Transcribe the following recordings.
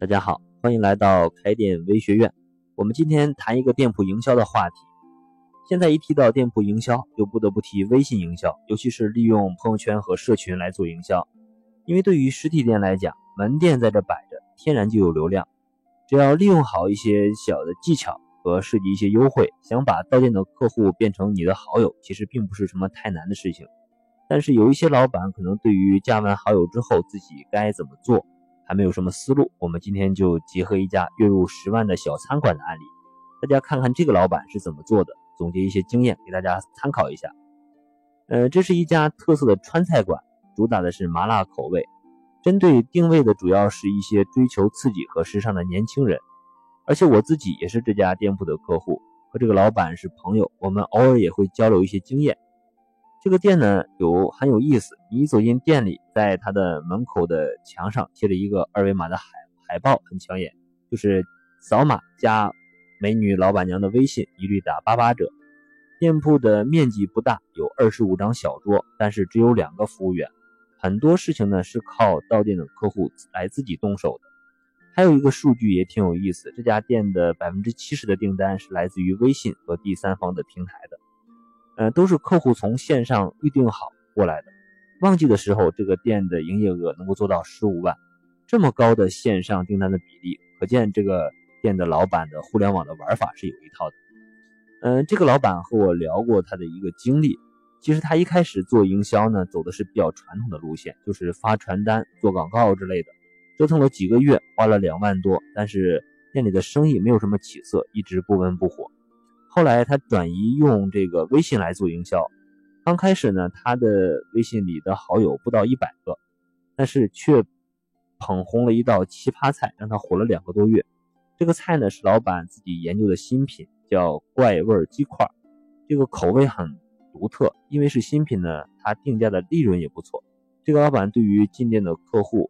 大家好，欢迎来到开店微学院。我们今天谈一个店铺营销的话题。现在一提到店铺营销，就不得不提微信营销，尤其是利用朋友圈和社群来做营销。因为对于实体店来讲，门店在这摆着，天然就有流量。只要利用好一些小的技巧和设计一些优惠，想把到店的客户变成你的好友，其实并不是什么太难的事情。但是有一些老板可能对于加完好友之后自己该怎么做？还没有什么思路，我们今天就结合一家月入十万的小餐馆的案例，大家看看这个老板是怎么做的，总结一些经验给大家参考一下。呃，这是一家特色的川菜馆，主打的是麻辣口味，针对定位的主要是一些追求刺激和时尚的年轻人。而且我自己也是这家店铺的客户，和这个老板是朋友，我们偶尔也会交流一些经验。这个店呢有很有意思，你走进店里，在它的门口的墙上贴着一个二维码的海海报，很抢眼，就是扫码加美女老板娘的微信，一律打八八折。店铺的面积不大，有二十五张小桌，但是只有两个服务员，很多事情呢是靠到店的客户来自己动手的。还有一个数据也挺有意思，这家店的百分之七十的订单是来自于微信和第三方的平台的。呃，都是客户从线上预定好过来的。旺季的时候，这个店的营业额能够做到十五万，这么高的线上订单的比例，可见这个店的老板的互联网的玩法是有一套的。嗯，这个老板和我聊过他的一个经历，其实他一开始做营销呢，走的是比较传统的路线，就是发传单、做广告之类的，折腾了几个月，花了两万多，但是店里的生意没有什么起色，一直不温不火。后来他转移用这个微信来做营销，刚开始呢，他的微信里的好友不到一百个，但是却捧红了一道奇葩菜，让他火了两个多月。这个菜呢是老板自己研究的新品，叫怪味鸡块。这个口味很独特，因为是新品呢，它定价的利润也不错。这个老板对于进店的客户，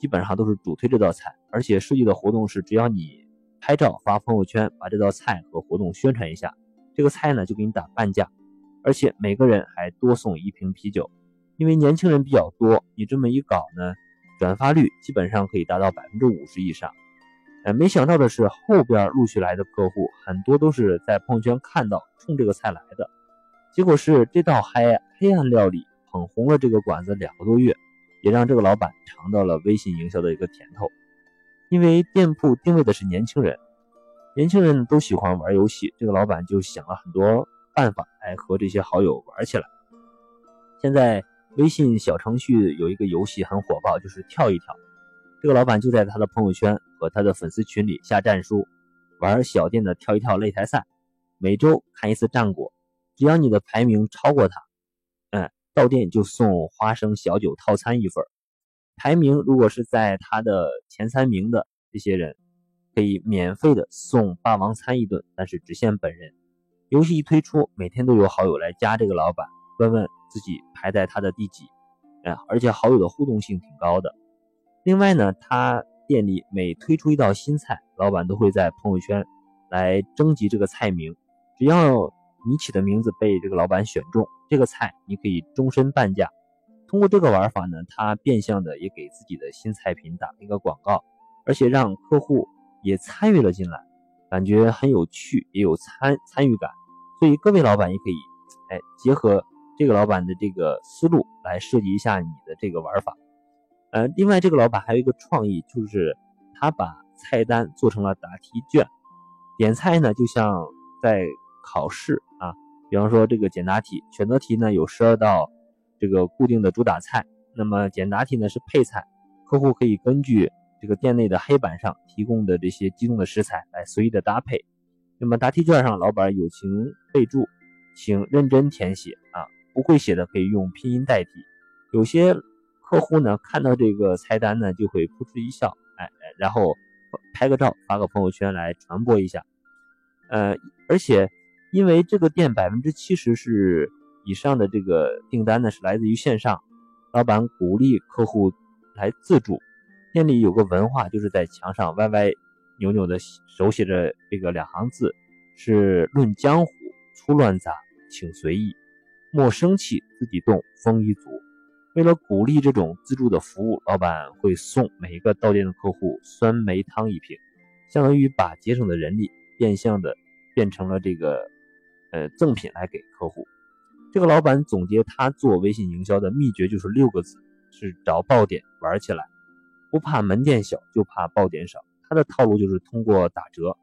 基本上都是主推这道菜，而且设计的活动是只要你。拍照发朋友圈，把这道菜和活动宣传一下，这个菜呢就给你打半价，而且每个人还多送一瓶啤酒。因为年轻人比较多，你这么一搞呢，转发率基本上可以达到百分之五十以上。呃，没想到的是，后边陆续来的客户很多都是在朋友圈看到冲这个菜来的，结果是这道黑黑暗料理捧红了这个馆子两个多月，也让这个老板尝到了微信营销的一个甜头。因为店铺定位的是年轻人，年轻人都喜欢玩游戏，这个老板就想了很多办法来和这些好友玩起来。现在微信小程序有一个游戏很火爆，就是跳一跳。这个老板就在他的朋友圈和他的粉丝群里下战书，玩小店的跳一跳擂台赛，每周看一次战果，只要你的排名超过他，嗯，到店就送花生小酒套餐一份。排名如果是在他的前三名的这些人，可以免费的送霸王餐一顿，但是只限本人。游戏一推出，每天都有好友来加这个老板，问问自己排在他的第几，哎，而且好友的互动性挺高的。另外呢，他店里每推出一道新菜，老板都会在朋友圈来征集这个菜名，只要你起的名字被这个老板选中，这个菜你可以终身半价。通过这个玩法呢，他变相的也给自己的新菜品打了一个广告，而且让客户也参与了进来，感觉很有趣，也有参参与感。所以各位老板也可以，哎，结合这个老板的这个思路来设计一下你的这个玩法。呃，另外这个老板还有一个创意，就是他把菜单做成了答题卷，点菜呢就像在考试啊，比方说这个简答题、选择题呢有十二道。这个固定的主打菜，那么简答题呢是配菜，客户可以根据这个店内的黑板上提供的这些机动的食材来随意的搭配。那么答题卷上老板友情备注，请认真填写啊，不会写的可以用拼音代替。有些客户呢看到这个菜单呢就会扑哧一笑，哎，然后拍个照发个朋友圈来传播一下。呃，而且因为这个店百分之七十是。以上的这个订单呢是来自于线上，老板鼓励客户来自助。店里有个文化，就是在墙上歪歪扭扭的手写着这个两行字，是论江湖，粗乱杂请随意，莫生气自己动，丰衣足。为了鼓励这种自助的服务，老板会送每一个到店的客户酸梅汤一瓶，相当于把节省的人力变相的变成了这个呃赠品来给客户。这个老板总结他做微信营销的秘诀就是六个字：是找爆点玩起来。不怕门店小，就怕爆点少。他的套路就是通过打折，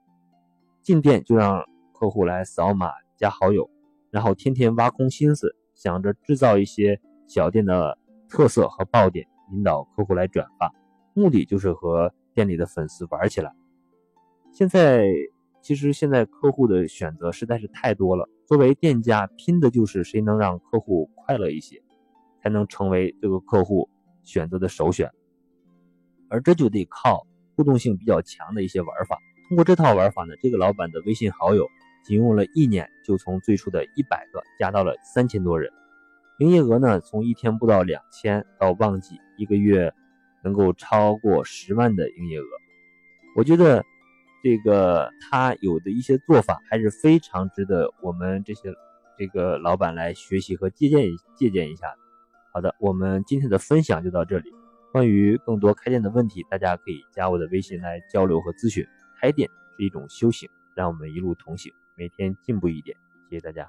进店就让客户来扫码加好友，然后天天挖空心思想着制造一些小店的。特色和爆点，引导客户来转发，目的就是和店里的粉丝玩起来。现在其实现在客户的选择实在是太多了，作为店家拼的就是谁能让客户快乐一些，才能成为这个客户选择的首选。而这就得靠互动性比较强的一些玩法。通过这套玩法呢，这个老板的微信好友仅用了一年，就从最初的一百个加到了三千多人。营业额呢，从一天不到两千到旺季一个月能够超过十万的营业额，我觉得这个他有的一些做法还是非常值得我们这些这个老板来学习和借鉴借鉴一下。好的，我们今天的分享就到这里。关于更多开店的问题，大家可以加我的微信来交流和咨询。开店是一种修行，让我们一路同行，每天进步一点。谢谢大家。